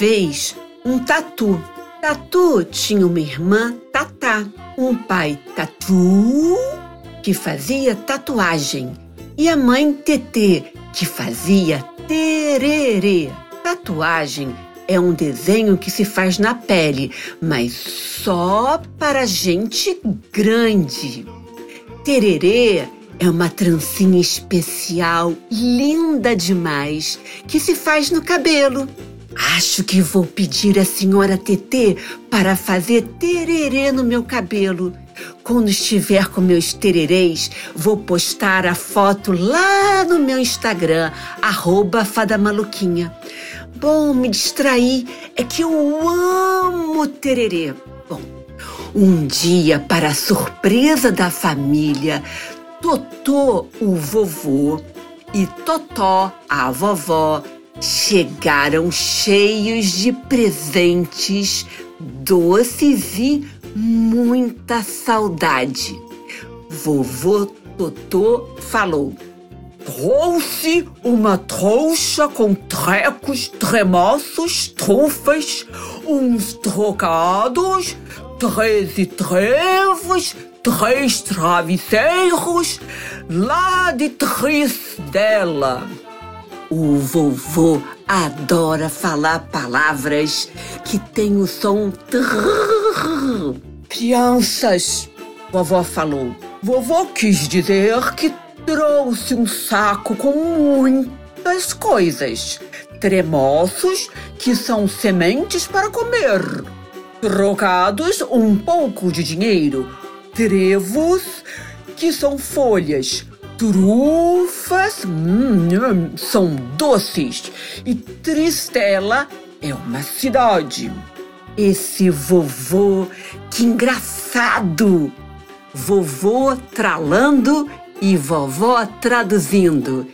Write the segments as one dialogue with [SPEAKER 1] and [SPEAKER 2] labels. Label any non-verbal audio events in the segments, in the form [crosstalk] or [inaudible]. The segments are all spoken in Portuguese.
[SPEAKER 1] Vez um tatu. Tatu tinha uma irmã, Tatá, um pai, Tatu, que fazia tatuagem, e a mãe, Tetê, que fazia tererê. Tatuagem é um desenho que se faz na pele, mas só para gente grande. Tererê é uma trancinha especial, linda demais, que se faz no cabelo. Acho que vou pedir à senhora Tetê para fazer tererê no meu cabelo. Quando estiver com meus tererês, vou postar a foto lá no meu Instagram, arroba Fada Maluquinha. Bom, me distrair, é que eu amo tererê. Bom, um dia, para surpresa da família, Totô, o vovô, e Totó, a vovó, chegaram cheios de presentes, doces e muita saudade. Vovô Totô falou: Trouxe uma trouxa com trecos, tremoços, trufas, uns trocados, treze trevos, três travesseiros, lá de Tristela. O vovô adora falar palavras que têm o som trrr. Crianças, vovó falou. Vovô quis dizer que trouxe um saco com muitas coisas. Tremoços, que são sementes para comer. Trocados, um pouco de dinheiro. Trevos, que são folhas. Trufas, hum, são doces. E Tristela é uma cidade. Esse vovô, que engraçado! Vovô tralando e vovó traduzindo.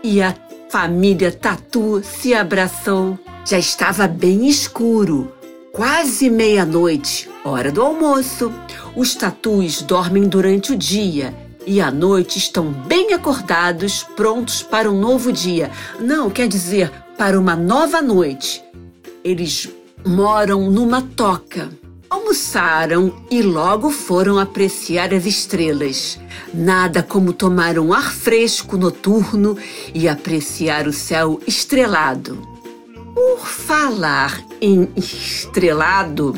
[SPEAKER 1] E a família Tatu se abraçou. Já estava bem escuro, quase meia-noite, hora do almoço. Os tatus dormem durante o dia e à noite estão bem acordados, prontos para um novo dia. Não, quer dizer, para uma nova noite. Eles moram numa toca. Almoçaram e logo foram apreciar as estrelas. Nada como tomar um ar fresco noturno e apreciar o céu estrelado. Por falar em estrelado,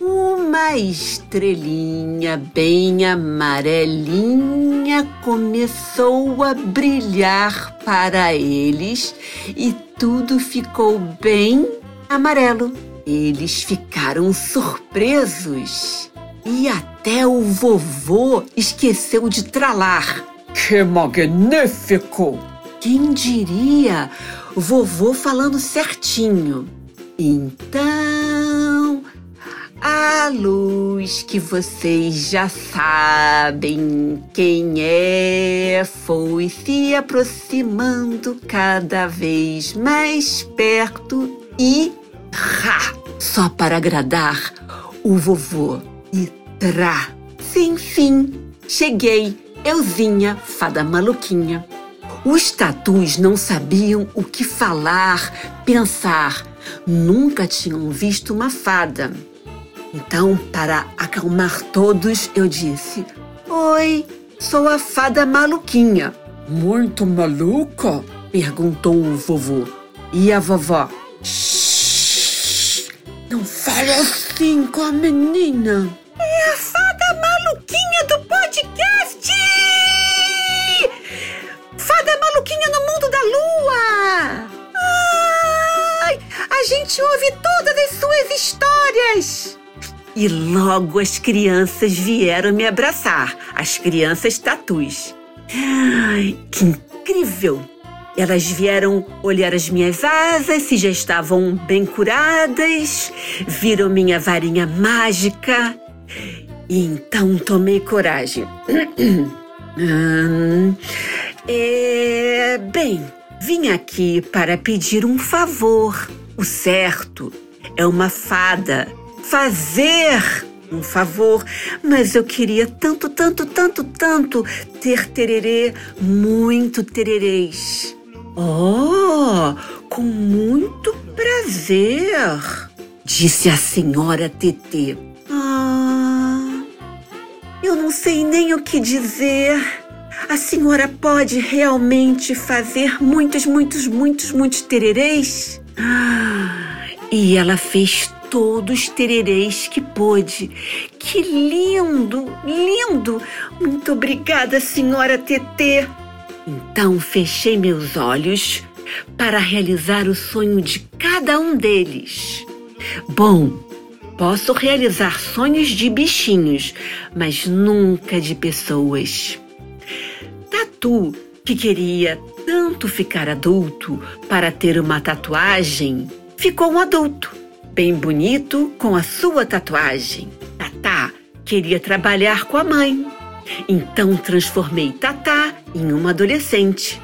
[SPEAKER 1] uma estrelinha bem amarelinha começou a brilhar para eles e tudo ficou bem amarelo. Eles ficaram surpresos e até o vovô esqueceu de tralar. Que magnífico! Quem diria? Vovô falando certinho. Então, a luz que vocês já sabem quem é foi se aproximando cada vez mais perto e Rá! Só para agradar o vovô. E trá! Sim, sim, cheguei, euzinha, fada maluquinha. Os tatus não sabiam o que falar, pensar. Nunca tinham visto uma fada. Então, para acalmar todos, eu disse: Oi, sou a fada maluquinha. Muito maluca? perguntou o vovô. E a vovó? Não fale assim com a menina. É a fada maluquinha do podcast! Fada maluquinha no mundo da lua! A gente ouve todas as suas histórias! E logo as crianças vieram me abraçar, as crianças tatus. Ai, que incrível! Elas vieram olhar as minhas asas, se já estavam bem curadas, viram minha varinha mágica e então tomei coragem. [clears throat] hum, é, bem, vim aqui para pedir um favor. O certo é uma fada fazer um favor, mas eu queria tanto, tanto, tanto, tanto ter tererê, muito tererês. Oh, com muito prazer, disse a senhora TT. Ah, eu não sei nem o que dizer. A senhora pode realmente fazer muitos, muitos, muitos, muitos tererês? E ela fez todos os tererês que pôde. Que lindo, lindo! Muito obrigada, senhora TT. Então fechei meus olhos para realizar o sonho de cada um deles. Bom, posso realizar sonhos de bichinhos, mas nunca de pessoas. Tatu, que queria tanto ficar adulto para ter uma tatuagem, ficou um adulto, bem bonito com a sua tatuagem. Tatá queria trabalhar com a mãe então transformei Tatá em uma adolescente.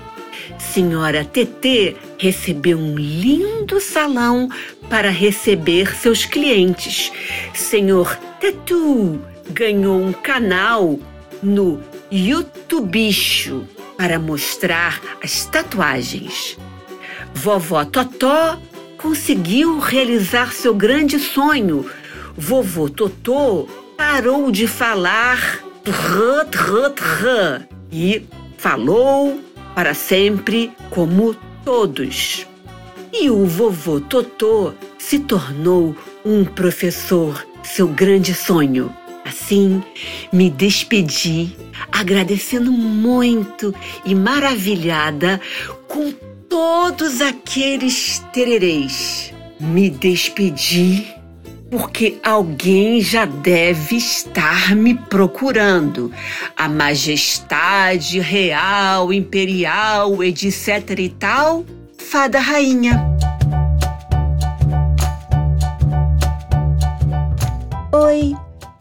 [SPEAKER 1] Senhora TT recebeu um lindo salão para receber seus clientes. Senhor Tetu ganhou um canal no YouTube para mostrar as tatuagens. Vovó Totó conseguiu realizar seu grande sonho. Vovô Totô parou de falar trã, trã, trã, e falou para sempre como todos. E o vovô Totô se tornou um professor, seu grande sonho. Assim, me despedi, agradecendo muito e maravilhada com todos aqueles tererês. Me despedi porque alguém já deve estar me procurando. A majestade real, imperial, etc e tal, fada rainha.